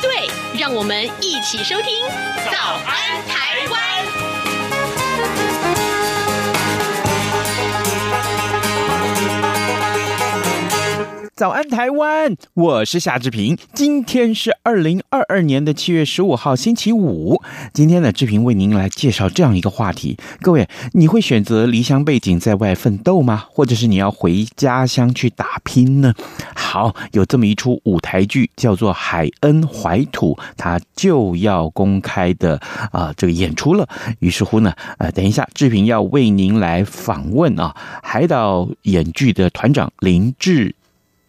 对，让我们一起收听《早安台湾》。早安，台湾！我是夏志平。今天是二零二二年的七月十五号，星期五。今天呢，志平为您来介绍这样一个话题。各位，你会选择离乡背井在外奋斗吗？或者是你要回家乡去打拼呢？好，有这么一出舞台剧，叫做《海恩怀土》，它就要公开的啊、这个演出了。于是乎呢，呃，等一下，志平要为您来访问啊，海岛演剧的团长林志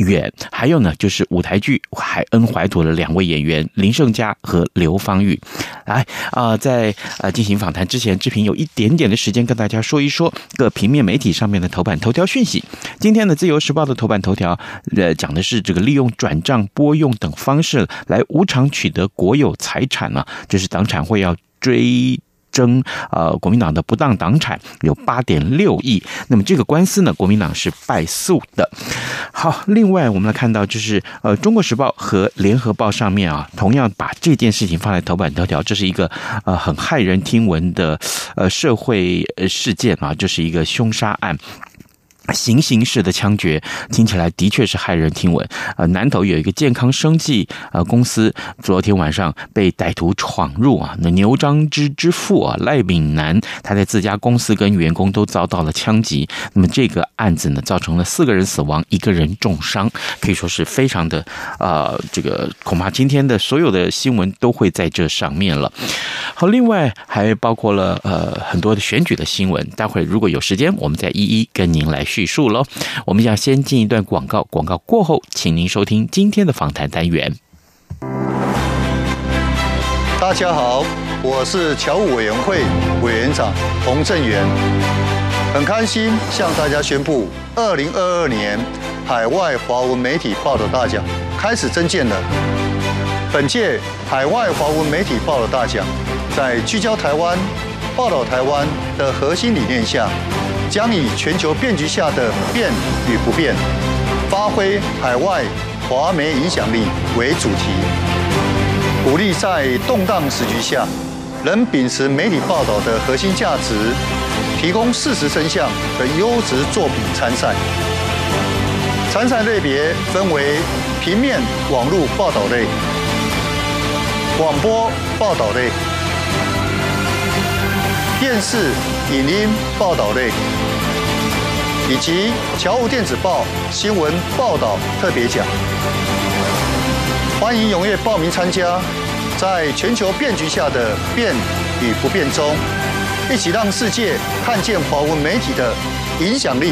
远，还有呢，就是舞台剧《海恩怀土》的两位演员林胜佳和刘芳玉。来啊、在呃进行访谈之前，志平有一点点的时间跟大家说一说各平面媒体上面的头版头条讯息。今天的《自由时报》的头版头条，呃，讲的是这个利用转账、拨用等方式来无偿取得国有财产呢、啊，这是党产会要追。争呃国民党的不当党产有八点六亿，那么这个官司呢，国民党是败诉的。好，另外我们来看到就是呃《中国时报》和《联合报》上面啊，同样把这件事情放在头版头条，这是一个呃很骇人听闻的呃社会事件啊，这是一个凶杀案。行刑式的枪决听起来的确是骇人听闻。呃，南投有一个健康生计呃公司，昨天晚上被歹徒闯入啊，那牛樟芝之父啊赖炳南，他在自家公司跟员工都遭到了枪击。那么这个案子呢，造成了四个人死亡，一个人重伤，可以说是非常的呃，这个恐怕今天的所有的新闻都会在这上面了。好，另外还包括了呃很多的选举的新闻，待会如果有时间，我们再一一跟您来叙述喽。我们要先进一段广告，广告过后，请您收听今天的访谈单元。大家好，我是侨务委员会委员长洪正元，很开心向大家宣布，二零二二年海外华文媒体报道大奖开始征件了。本届海外华文媒体报道大奖，在聚焦台湾、报道台湾的核心理念下，将以全球变局下的变与不变，发挥海外华媒影响力为主题，鼓励在动荡时局下，仍秉持媒体报道的核心价值，提供事实真相的优质作品参赛。参赛类别分为平面、网络报道类、广播报道类、电视。影音报道类以及侨务电子报新闻报道特别奖，欢迎踊跃报名参加，在全球变局下的变与不变中，一起让世界看见华文媒体的影响力。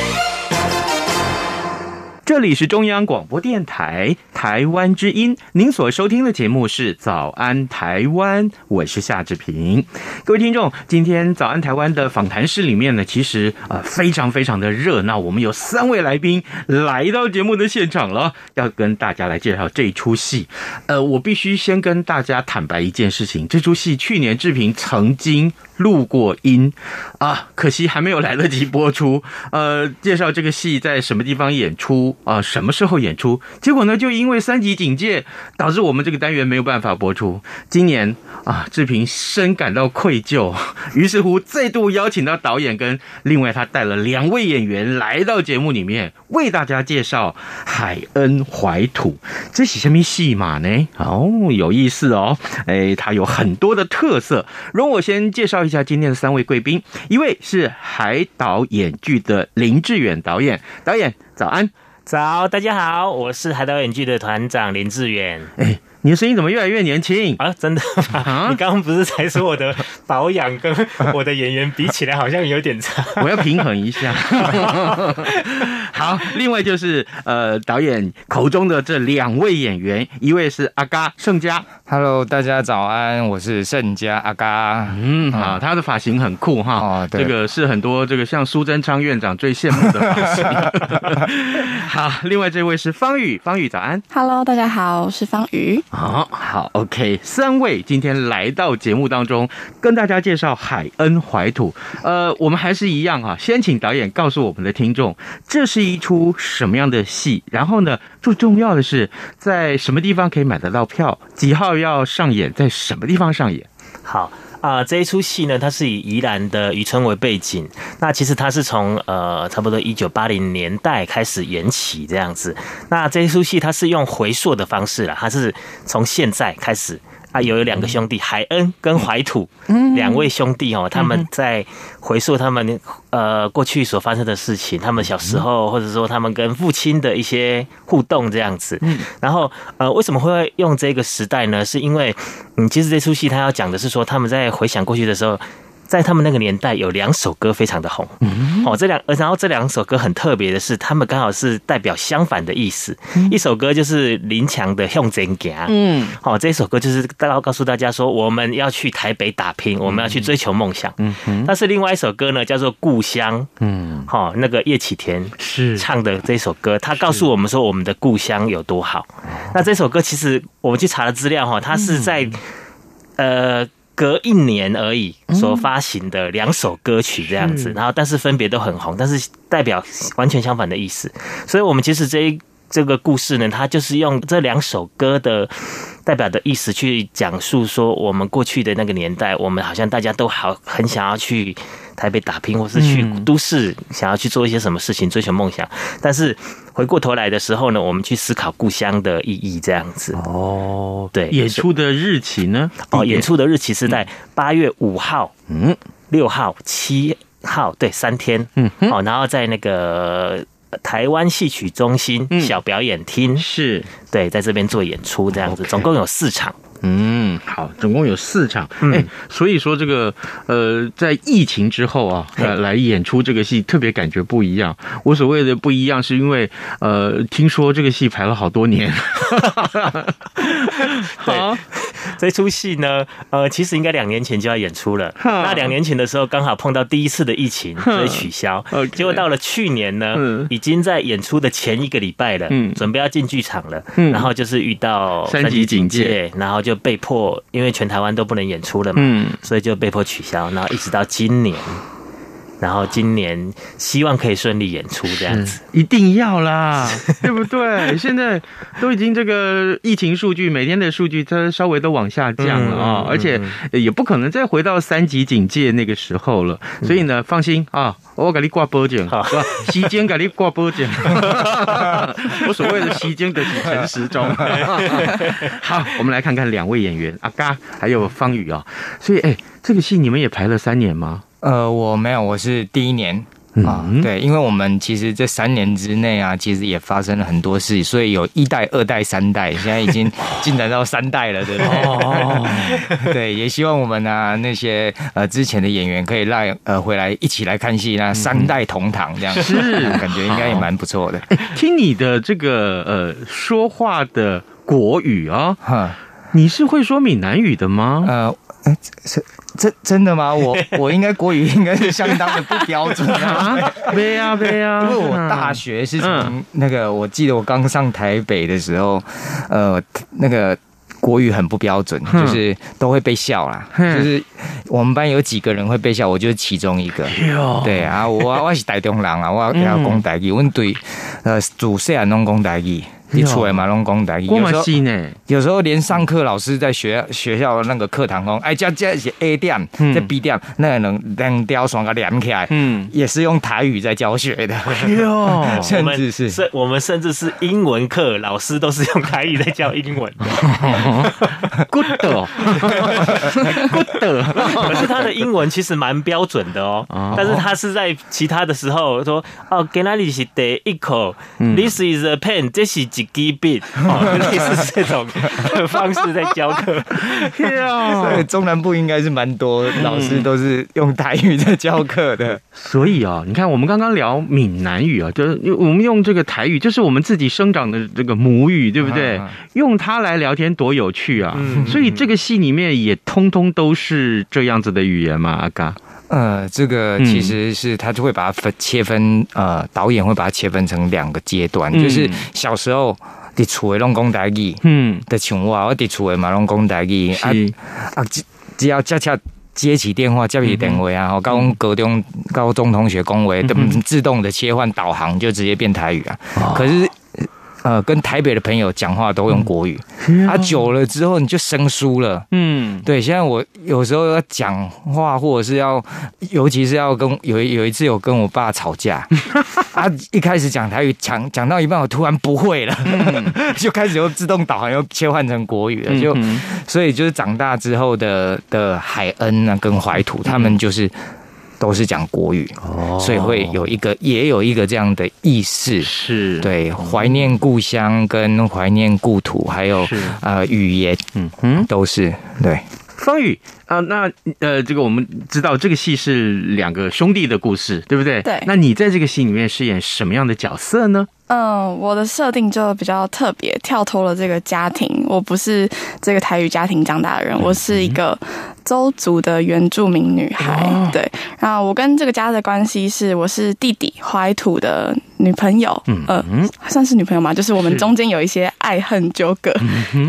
这里是中央广播电台台湾之音，您所收听的节目是《早安台湾》，我是夏志平。各位听众，今天《早安台湾》的访谈室里面呢，其实呃非常非常的热闹，我们有三位来宾来到节目的现场了，要跟大家来介绍这一出戏。呃，我必须先跟大家坦白一件事情，这出戏去年志平曾经录过音啊，可惜还没有来得及播出。呃，介绍这个戏在什么地方演出啊，什么时候演出？结果呢，就因为三级警戒，导致我们这个单元没有办法播出。今年啊，志平深感到愧疚，于是乎再度邀请到导演跟另外他带了两位演员来到节目里面，为大家介绍《海恩怀土》。这是什么戏码呢？哦，有意思哦。哎，它有很多的特色。容我先介绍一下今天的三位贵宾，一位是海岛演剧的林志远导演，导演早安。早，大家好，我是海岛演剧的团长林志远。哎。你的声音怎么越来越年轻啊？真的吗？啊、你刚刚不是才说我的保养跟我的演员比起来好像有点差？我要平衡一下。好，另外就是呃，导演口中的这两位演员，一位是阿嘎盛佳。Hello，大家早安，我是盛佳阿嘎。嗯，好，他的发型很酷哈。哦，对，这个是很多这个像苏贞昌院长最羡慕的发型。好，另外这位是方宇，方宇早安。Hello，大家好，我是方宇。啊好，OK，三位今天来到节目当中，跟大家介绍《海恩怀土》。呃，我们还是一样哈，先请导演告诉我们的听众，这是一出什么样的戏？然后呢，最重要的是，在什么地方可以买得到票？几号要上演？在什么地方上演？好。啊、这一出戏呢，它是以宜兰的渔村为背景。那其实它是从呃差不多一九八零年代开始演起这样子。那这一出戏它是用回溯的方式了，它是从现在开始。啊，有两个兄弟，海恩跟怀土，两位兄弟哦，他们在回溯他们呃过去所发生的事情，他们小时候或者说他们跟父亲的一些互动这样子。然后呃，为什么会用这个时代呢？是因为嗯，其实这出戏他要讲的是说他们在回想过去的时候。在他们那个年代，有两首歌非常的红。哦，这两，然后这两首歌很特别的是，他们刚好是代表相反的意思。一首歌就是林强的《向前行》，嗯，好，这首歌就是要告诉大家说，我们要去台北打拼，我们要去追求梦想。嗯哼。但是另外一首歌呢，叫做《故乡》。嗯，好，那个叶启田是唱的这首歌，他告诉我们说，我们的故乡有多好。那这首歌其实我们去查了资料，哈，它是在呃。隔一年而已所发行的两首歌曲这样子，然后但是分别都很红，但是代表完全相反的意思。所以，我们其实这一这个故事呢，它就是用这两首歌的代表的意思去讲述说，我们过去的那个年代，我们好像大家都好很想要去台北打拼，或是去都市想要去做一些什么事情，追求梦想，但是。回过头来的时候呢，我们去思考故乡的意义，这样子哦。对，演出的日期呢？哦，演出的日期是在八月五号、嗯，六号、七号，对，三天。嗯，好，然后在那个台湾戏曲中心小表演厅，是对，在这边做演出，这样子，总共有四场。嗯，好，总共有四场，哎、嗯。欸，所以说这个呃，在疫情之后啊，来来演出这个戏，特别感觉不一样。我所谓的不一样，是因为呃，听说这个戏排了好多年。好，这出戏呢，呃，其实应该两年前就要演出了。那两年前的时候，刚好碰到第一次的疫情，所以取消。结果到了去年呢，已经在演出的前一个礼拜了，嗯，准备要进剧场了，嗯，然后就是遇到三级警戒，然后就。就被迫，因为全台湾都不能演出了嘛，嗯，所以就被迫取消，然后一直到今年。然后今年希望可以顺利演出，这样子一定要啦，对不对？现在都已经这个疫情数据，每天的数据它稍微都往下降了啊，而且也不可能再回到三级警戒那个时候了。所以呢，放心啊，我给你挂保证，是吧？时间给你挂保证，我所谓的时间的是陈时中。好，我们来看看两位演员阿嘎还有方宇啊。所以，哎，这个戏你们也排了三年吗？呃，我没有，我是第一年啊。对，因为我们其实这三年之内啊，其实也发生了很多事，所以有一代、二代、三代，现在已经 进展到三代了，对不对？哦，对，也希望我们啊那些呃之前的演员可以来呃回来一起来看戏，那三代同堂这样子，是感觉应该也蛮不错的。听你的这个呃说话的国语啊，哈，你是会说闽南语的吗？呃，哎是。真真的吗？我 我应该国语应该是相当的不标准啊！对呀对呀，因为我大学是从那个，我记得我刚上台北的时候，呃，那个国语很不标准，就是都会被笑啦。就是我们班有几个人会被笑，我就是其中一个。对啊，我我是台中人啊，我要讲台语，我对呃主细汉拢讲台语。你出来嘛，拢讲台语。有时候，有时候连上课老师在学学校那个课堂讲，哎，这这是 A 点，这 B 点，那个能两条双个连起来，嗯，也是用台语在教学的。哟，甚至是，甚我们甚至是英文课，老师都是用台语在教英文。Good，Good。可是他的英文其实蛮标准的哦，但是他是在其他的时候说，哦，给那里是得一口，This is a pen，这是。几 bit 哦，类似这种方式在教课，所以中南部应该是蛮多老师都是用台语在教课的。所以啊，你看我们刚刚聊闽南语啊，就是我们用这个台语，就是我们自己生长的这个母语，对不对？用它来聊天多有趣啊！所以这个戏里面也通通都是这样子的语言嘛，阿嘎。呃，这个其实是他就会把它分切分，呃，导演会把它切分成两个阶段，嗯、就是小时候的厝的拢讲台语，嗯，的像我，我的厝的嘛拢讲台语，啊啊，只只要恰恰接起电话接起电话啊，然后高高中高中同学讲话，都自动的切换导航，就直接变台语啊，哦、可是。呃，跟台北的朋友讲话都用国语，嗯、啊，久了之后你就生疏了。嗯，对。现在我有时候要讲话，或者是要，尤其是要跟有有一次有跟我爸吵架，啊，一开始讲台语，讲讲到一半，我突然不会了，嗯、就开始又自动导航又切换成国语了，就、嗯、所以就是长大之后的的海恩啊，跟怀土，他们就是。都是讲国语，哦，所以会有一个，也有一个这样的意识，是对怀念故乡跟怀念故土，还有是呃语言，嗯嗯，都是对。方宇啊，那呃，这个我们知道这个戏是两个兄弟的故事，对不对？对。那你在这个戏里面饰演什么样的角色呢？嗯，我的设定就比较特别，跳脱了这个家庭。我不是这个台语家庭长大的人，我是一个邹族的原住民女孩。哦、对，然后我跟这个家的关系是，我是弟弟怀土的女朋友。嗯呃，算是女朋友嘛，就是我们中间有一些爱恨纠葛，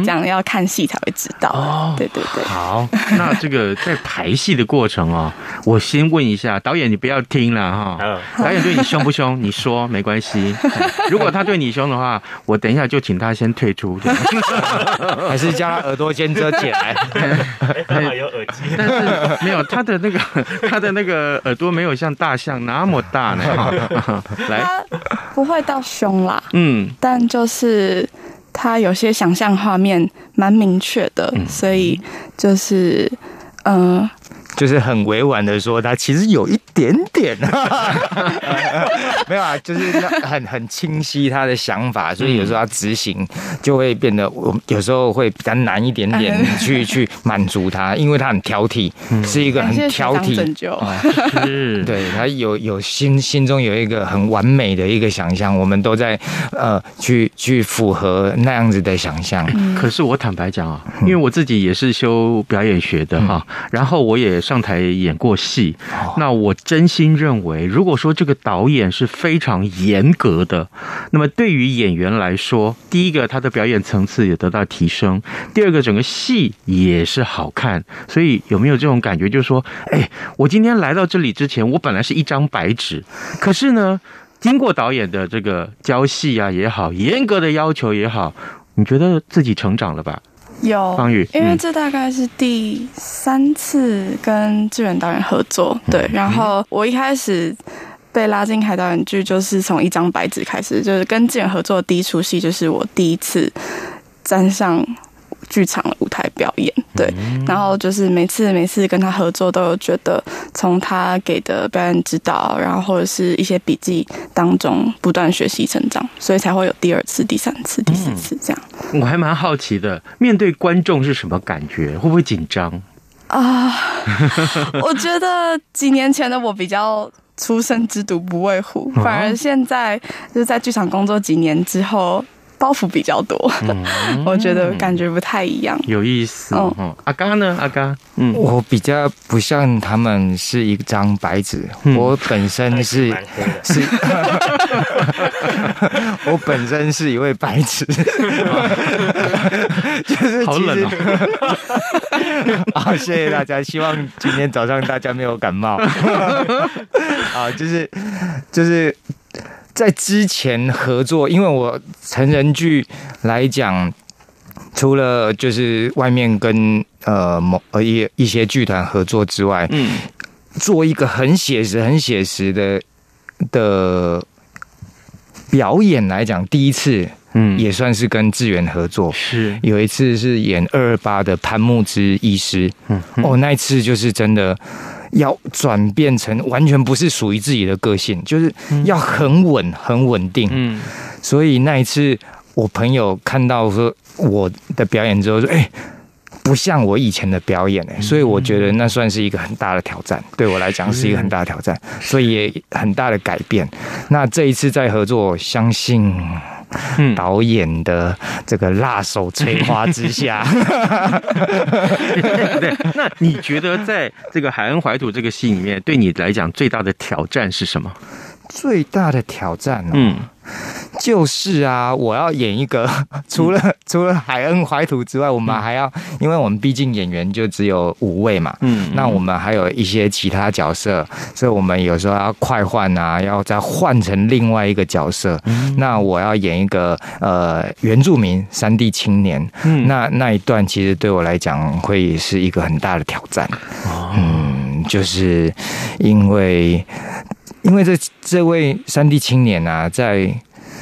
这样要看戏才会知道。哦，对对对。好，那这个在排戏的过程哦，我先问一下导演，你不要听了哈。导演对你凶不凶？你说没关系。如果他对你凶的话，我等一下就请他先退出，还是叫他耳朵先遮起来？他 有耳机，但是没有他的那个 他的那个耳朵没有像大象那么大呢。来，不会到凶啦，嗯，但就是他有些想象画面蛮明确的，所以就是嗯。呃就是很委婉的说，他其实有一点点，没有啊，就是很很清晰他的想法，所以有时候他执行就会变得，我有时候会比较难一点点去去满足他，因为他很挑剔，是一个很挑剔，是，对他有有心心中有一个很完美的一个想象，我们都在呃去去符合那样子的想象。可是我坦白讲啊，因为我自己也是修表演学的哈，然后我也。上台演过戏，那我真心认为，如果说这个导演是非常严格的，那么对于演员来说，第一个他的表演层次也得到提升，第二个整个戏也是好看。所以有没有这种感觉，就是说，哎，我今天来到这里之前，我本来是一张白纸，可是呢，经过导演的这个教戏啊也好，严格的要求也好，你觉得自己成长了吧？有，因为这大概是第三次跟志远导演合作，对。然后我一开始被拉进海导演剧，就是从一张白纸开始，就是跟志远合作的第一出戏，就是我第一次站上剧场的舞台表演，对，然后就是每次每次跟他合作，都有觉得从他给的表演指导，然后或者是一些笔记当中不断学习成长，所以才会有第二次、第三次、第四次这样。我还蛮好奇的，面对观众是什么感觉？会不会紧张啊？我觉得几年前的我比较初生之犊不畏虎，反而现在就是在剧场工作几年之后。包袱比较多，嗯、我觉得感觉不太一样，有意思。嗯，嗯阿嘎呢？阿嘎，嗯，我比较不像他们是一张白纸，嗯、我本身是 是，我本身是一位白纸，就是好冷哦。好，谢谢大家，希望今天早上大家没有感冒。啊，就是就是。在之前合作，因为我成人剧来讲，除了就是外面跟呃某呃一一些剧团合作之外，嗯，做一个很写实、很写实的的表演来讲，第一次，嗯，也算是跟志远合作，是。有一次是演二二八的潘木之医师，嗯，哦，那一次就是真的。要转变成完全不是属于自己的个性，就是要很稳、很稳定。嗯，所以那一次我朋友看到说我的表演之后说：“哎，不像我以前的表演哎。”所以我觉得那算是一个很大的挑战，对我来讲是一个很大的挑战，所以也很大的改变。那这一次再合作，相信。导演的这个辣手摧花之下，对，那你觉得在这个《海恩怀土》这个戏里面，对你来讲最大的挑战是什么？最大的挑战哦，嗯。就是啊，我要演一个 除了、嗯、除了海恩怀土之外，我们还要，嗯、因为我们毕竟演员就只有五位嘛，嗯，那我们还有一些其他角色，所以我们有时候要快换啊，要再换成另外一个角色。嗯、那我要演一个呃原住民山地青年，嗯，那那一段其实对我来讲会是一个很大的挑战。哦、嗯，就是因为。因为这这位山地青年啊，在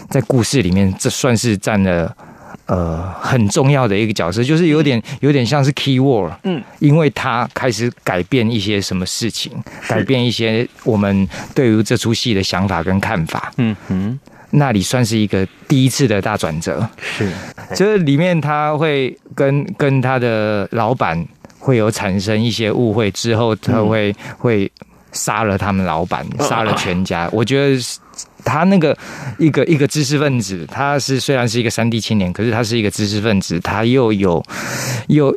在故事里面，这算是占了呃很重要的一个角色，就是有点有点像是 key word，嗯，因为他开始改变一些什么事情，改变一些我们对于这出戏的想法跟看法，嗯哼，那里算是一个第一次的大转折，是，就是里面他会跟跟他的老板会有产生一些误会，之后他会会。杀了他们老板，杀了全家。我觉得他那个一个一个知识分子，他是虽然是一个山地青年，可是他是一个知识分子，他又有又。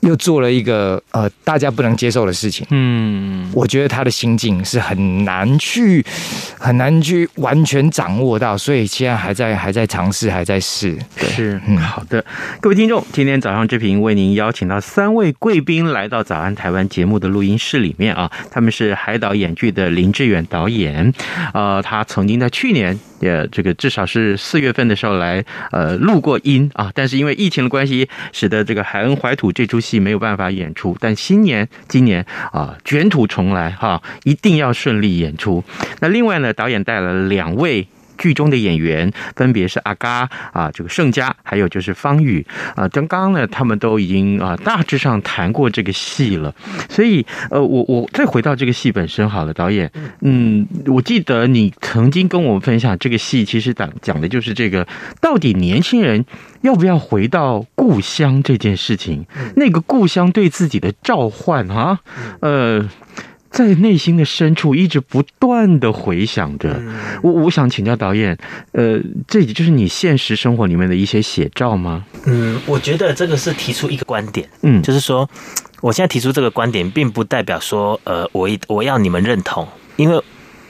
又做了一个呃大家不能接受的事情，嗯，我觉得他的心境是很难去很难去完全掌握到，所以现在还在还在尝试，还在试。是，嗯，好的，各位听众，今天早上志平为您邀请到三位贵宾来到《早安台湾》节目的录音室里面啊，他们是海岛演剧的林志远导演，呃，他曾经在去年。也这个至少是四月份的时候来呃录过音啊，但是因为疫情的关系，使得这个《海恩怀土》这出戏没有办法演出。但新年今年啊卷土重来哈，一定要顺利演出。那另外呢，导演带了两位。剧中的演员分别是阿嘎啊，这个盛嘉，还有就是方宇。啊。刚刚呢，他们都已经啊大致上谈过这个戏了，所以呃，我我再回到这个戏本身好了，导演，嗯，我记得你曾经跟我们分享这个戏，其实讲讲的就是这个到底年轻人要不要回到故乡这件事情，那个故乡对自己的召唤啊，呃。在内心的深处一直不断的回想着，我我想请教导演，呃，这也就是你现实生活里面的一些写照吗？嗯，我觉得这个是提出一个观点，嗯，就是说，我现在提出这个观点，并不代表说，呃，我我要你们认同，因为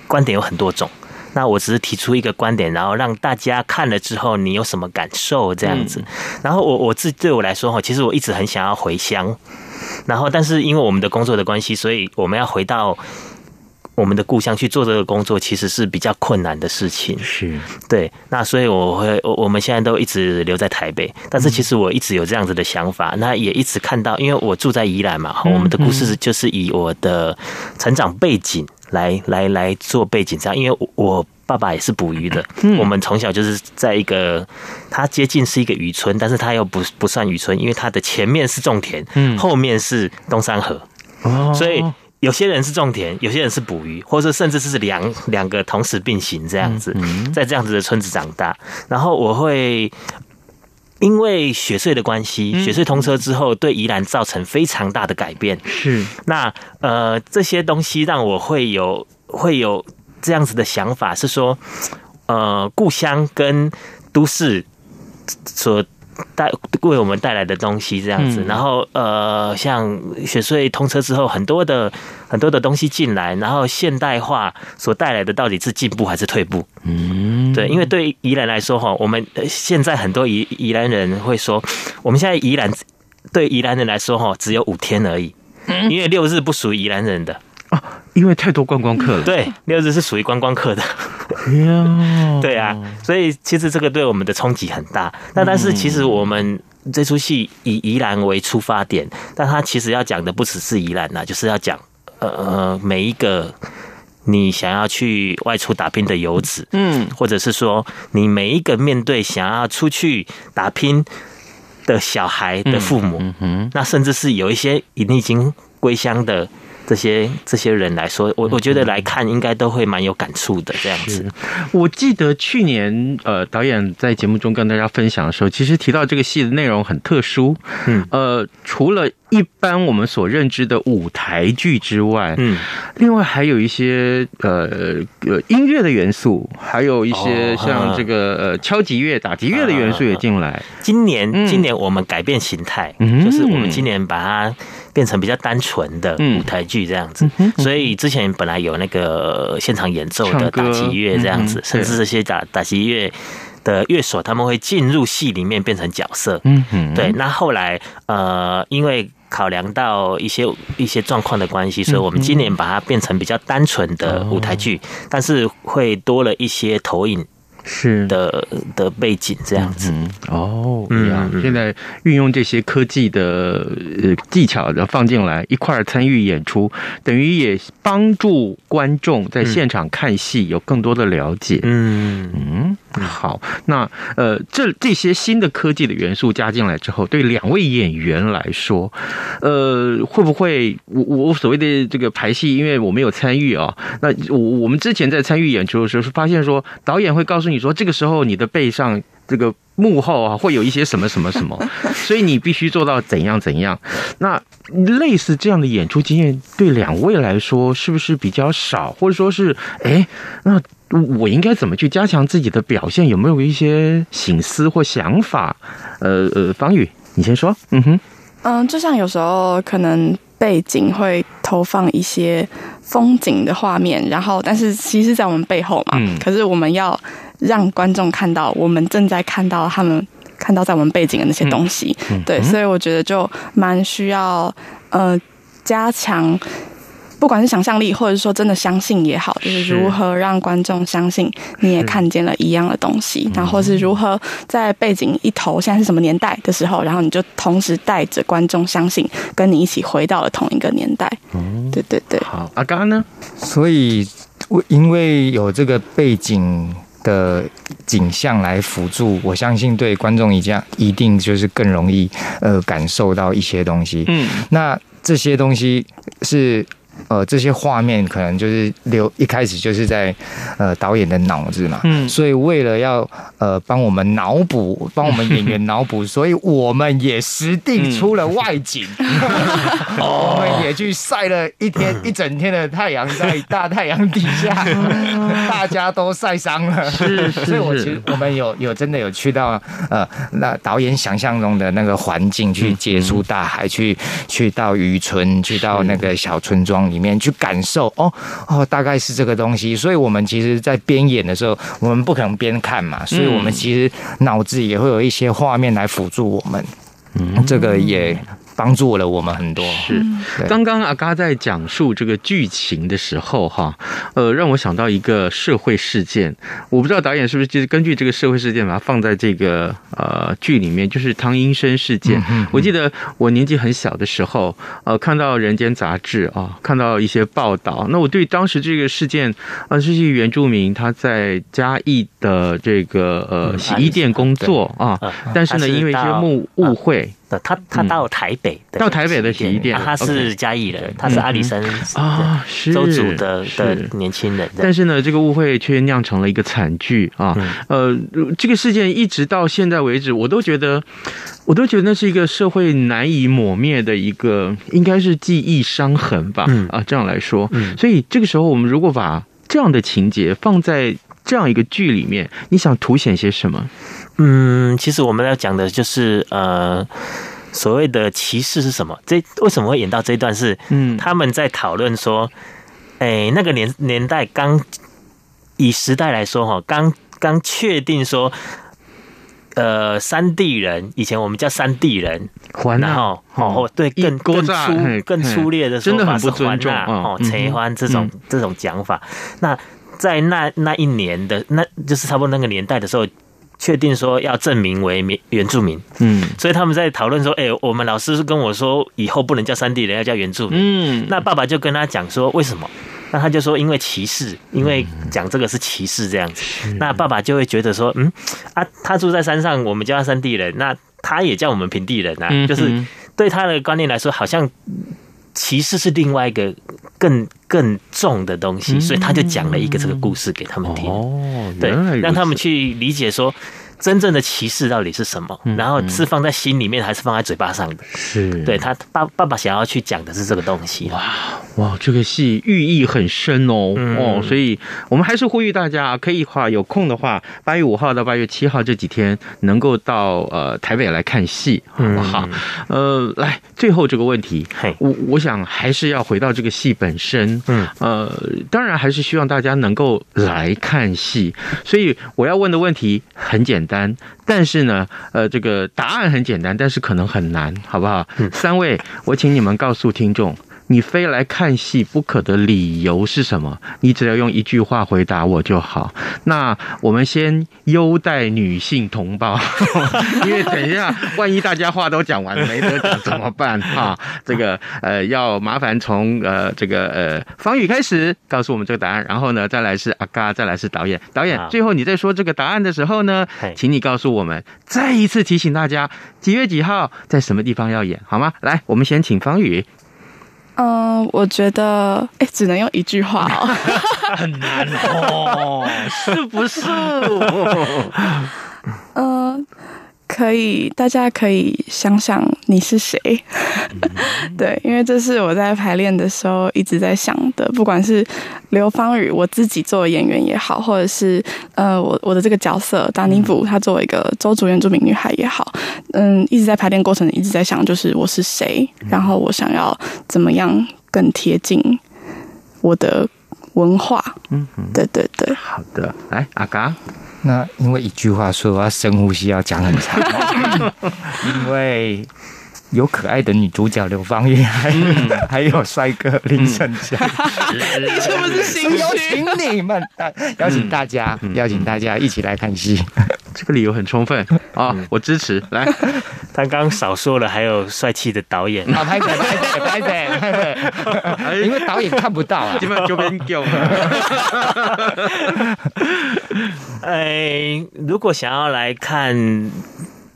观点有很多种，那我只是提出一个观点，然后让大家看了之后，你有什么感受？这样子，然后我我自对我来说哈，其实我一直很想要回乡。然后，但是因为我们的工作的关系，所以我们要回到我们的故乡去做这个工作，其实是比较困难的事情。是，对。那所以我会，我我们现在都一直留在台北，但是其实我一直有这样子的想法，那也一直看到，因为我住在宜兰嘛，我们的故事就是以我的成长背景来来来做背景，这样，因为我。爸爸也是捕鱼的，我们从小就是在一个，他接近是一个渔村，但是他又不不算渔村，因为他的前面是种田，后面是东山河，所以有些人是种田，有些人是捕鱼，或者甚至是两两个同时并行这样子，在这样子的村子长大。然后我会因为雪隧的关系，雪隧通车之后，对宜兰造成非常大的改变。是那呃这些东西让我会有会有。这样子的想法是说，呃，故乡跟都市所带为我们带来的东西这样子，然后呃，像雪穗通车之后，很多的很多的东西进来，然后现代化所带来的到底是进步还是退步？嗯，对，因为对宜兰来说哈，我们现在很多宜宜兰人会说，我们现在宜兰对宜兰人来说哈，只有五天而已，因为六日不属于宜兰人的。啊，因为太多观光客了。对，六日是属于观光客的。对啊，所以其实这个对我们的冲击很大。那但是其实我们这出戏以宜兰为出发点，但他其实要讲的不只是宜兰呐，就是要讲呃每一个你想要去外出打拼的游子，嗯，或者是说你每一个面对想要出去打拼的小孩的父母，嗯哼，那甚至是有一些已经归乡的。这些这些人来说，我我觉得来看应该都会蛮有感触的。这样子，我记得去年呃，导演在节目中跟大家分享的时候，其实提到这个戏的内容很特殊。嗯，呃，除了一般我们所认知的舞台剧之外，嗯，另外还有一些呃呃音乐的元素，还有一些像这个呃敲击乐、打击乐的元素也进来。今年今年我们改变形态，就是我们今年把它。变成比较单纯的舞台剧这样子，所以之前本来有那个现场演奏的打击乐这样子，甚至这些打打击乐的乐手他们会进入戏里面变成角色。嗯嗯，对。那后来呃，因为考量到一些一些状况的关系，所以我们今年把它变成比较单纯的舞台剧，但是会多了一些投影。是。的的背景这样子。哦，嗯，现在运用这些科技的呃技巧，然后放进来一块儿参与演出，等于也帮助观众在现场看戏有更多的了解。嗯。嗯，好，那呃，这这些新的科技的元素加进来之后，对两位演员来说，呃，会不会我我所谓的这个排戏，因为我没有参与啊，那我我们之前在参与演出的时候，是发现说导演会告诉你。说这个时候你的背上这个幕后啊会有一些什么什么什么，所以你必须做到怎样怎样。那类似这样的演出经验对两位来说是不是比较少，或者说是哎，那我应该怎么去加强自己的表现？有没有一些醒思或想法？呃呃，方宇，你先说。嗯哼，嗯，就像有时候可能背景会投放一些风景的画面，然后但是其实在我们背后嘛，嗯，可是我们要。让观众看到我们正在看到他们看到在我们背景的那些东西，嗯、对，所以我觉得就蛮需要呃加强，不管是想象力或者说真的相信也好，就是如何让观众相信你也看见了一样的东西，然后是如何在背景一头现在是什么年代的时候，然后你就同时带着观众相信跟你一起回到了同一个年代。嗯，对对对。好，阿刚呢？所以我因为有这个背景。的景象来辅助，我相信对观众一样一定就是更容易呃感受到一些东西。嗯，那这些东西是。呃，这些画面可能就是留一开始就是在呃导演的脑子嘛，嗯，所以为了要呃帮我们脑补，帮我们演员脑补，所以我们也实地出了外景，嗯、我们也去晒了一天一整天的太阳，在大太阳底下，大家都晒伤了，是，是，所以我其实我们有有真的有去到呃那导演想象中的那个环境去接触大海，去去到渔村，去到那个小村庄。里面去感受哦哦，大概是这个东西，所以我们其实，在边演的时候，我们不可能边看嘛，所以我们其实脑子也会有一些画面来辅助我们，嗯，这个也。帮助了我们很多。是，刚刚阿嘎在讲述这个剧情的时候，哈，呃，让我想到一个社会事件。我不知道导演是不是就是根据这个社会事件把它放在这个呃剧里面，就是汤英生事件。我记得我年纪很小的时候，呃，看到《人间》杂志啊，看到一些报道。那我对当时这个事件，啊，是一个原住民，他在嘉义的这个呃洗衣店工作啊，但是呢，因为一些误误会。他他到台北，到台北的洗衣店，他是嘉义人，他是阿里山啊，周族的的年轻人。但是呢，这个误会却酿成了一个惨剧啊！呃，这个事件一直到现在为止，我都觉得，我都觉得那是一个社会难以抹灭的一个，应该是记忆伤痕吧？啊，这样来说，所以这个时候我们如果把这样的情节放在。这样一个剧里面，你想凸显些什么？嗯，其实我们要讲的就是呃，所谓的歧视是什么？这为什么会演到这一段是？嗯，他们在讨论说，哎，那个年年代刚以时代来说哈，刚刚确定说。呃，山地人以前我们叫山地人，然后哦对，更更粗更粗劣的说法是还那哦，陈欢这种这种讲法。那在那那一年的，那就是差不多那个年代的时候，确定说要证明为原原住民。嗯，所以他们在讨论说，哎，我们老师是跟我说，以后不能叫山地人，要叫原住民。嗯，那爸爸就跟他讲说，为什么？那他就说，因为歧视，因为讲这个是歧视这样子。那爸爸就会觉得说，嗯啊，他住在山上，我们叫他山地人，那他也叫我们平地人啊。就是对他的观念来说，好像歧视是另外一个更更重的东西，所以他就讲了一个这个故事给他们听。哦，对，让他们去理解说。真正的歧视到底是什么？然后是放在心里面，还是放在嘴巴上的？是对他爸爸爸想要去讲的是这个东西。哇哇，这个戏寓意很深哦、嗯、哦，所以我们还是呼吁大家可以话有空的话，八月五号到八月七号这几天能够到呃台北来看戏，好不好？嗯、呃，来最后这个问题，我我想还是要回到这个戏本身。嗯呃，当然还是希望大家能够来看戏，所以我要问的问题很简单。单，但是呢，呃，这个答案很简单，但是可能很难，好不好？嗯，三位，我请你们告诉听众。你非来看戏不可的理由是什么？你只要用一句话回答我就好。那我们先优待女性同胞，因为等一下万一大家话都讲完没得讲怎么办？哈，这个呃要麻烦从呃这个呃方宇开始告诉我们这个答案，然后呢再来是阿嘎，再来是导演。导演最后你在说这个答案的时候呢，请你告诉我们，再一次提醒大家几月几号在什么地方要演好吗？来，我们先请方宇。嗯，我觉得，哎，只能用一句话哦，很难哦，是不是？嗯。可以，大家可以想想你是谁，对，因为这是我在排练的时候一直在想的。不管是刘芳雨，我自己作为演员也好，或者是呃，我我的这个角色达尼布，她作为一个周族原住民女孩也好，嗯，一直在排练过程一直在想，就是我是谁，然后我想要怎么样更贴近我的文化。嗯，对对对，好的，来阿嘎。那因为一句话说，我要深呼吸，要讲很长，因为有可爱的女主角刘芳玉，还还有帅哥林盛佳，你是不是心虚？邀请你们，邀请大家，邀请大家一起来看戏，这个理由很充分。啊，我支持。来，他刚刚少说了，还有帅气的导演，好，拍谢，拍谢，拍谢，因为导演看不到啊。哎，如果想要来看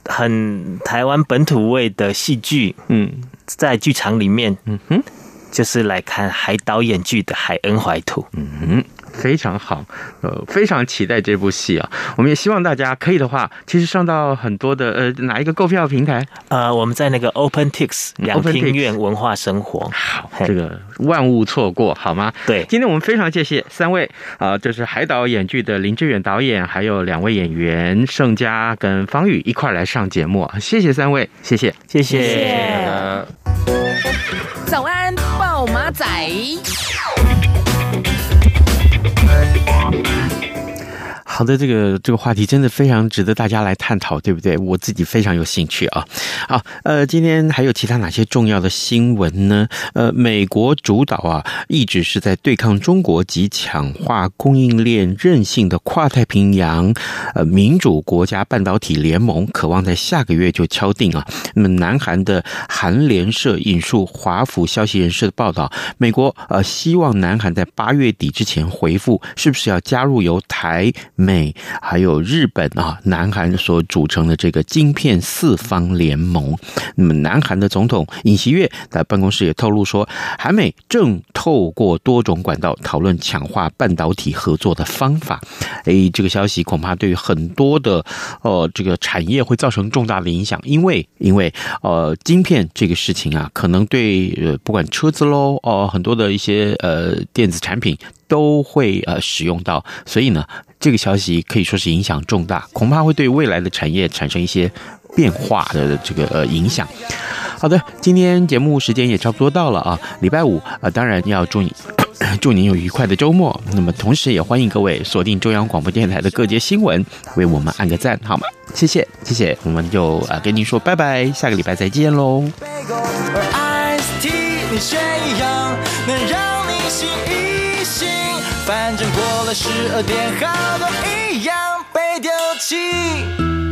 很台湾本土味的戏剧，嗯，在剧场里面，嗯哼，就是来看海岛演剧的《海恩怀土》，嗯哼。非常好，呃，非常期待这部戏啊！我们也希望大家可以的话，其实上到很多的呃哪一个购票平台？呃，我们在那个 OpenTix 两厅院文化生活。好，这个万物错过，好吗？对，今天我们非常谢谢三位啊、呃，就是海岛演剧的林志远导演，还有两位演员盛佳跟方宇一块来上节目，谢谢三位，谢谢，谢谢。谢谢早安，暴马仔。Bye. 好的，这个这个话题真的非常值得大家来探讨，对不对？我自己非常有兴趣啊。好，呃，今天还有其他哪些重要的新闻呢？呃，美国主导啊，一直是在对抗中国及强化供应链韧性的跨太平洋呃民主国家半导体联盟，渴望在下个月就敲定啊。那么，南韩的韩联社引述华府消息人士的报道，美国呃希望南韩在八月底之前回复，是不是要加入由台美还有日本啊，南韩所组成的这个晶片四方联盟。那么，南韩的总统尹锡悦在办公室也透露说，韩美正透过多种管道讨论强化半导体合作的方法。诶，这个消息恐怕对于很多的呃这个产业会造成重大的影响，因为因为呃晶片这个事情啊，可能对呃不管车子喽哦、很多的一些呃电子产品都会呃使用到，所以呢。这个消息可以说是影响重大，恐怕会对未来的产业产生一些变化的这个呃影响。好的，今天节目时间也差不多到了啊，礼拜五啊，当然要祝你 祝您有愉快的周末。那么同时也欢迎各位锁定中央广播电台的各节新闻，为我们按个赞好吗？谢谢谢谢，我们就啊跟您说拜拜，下个礼拜再见喽。十二点，好多一样被丢弃。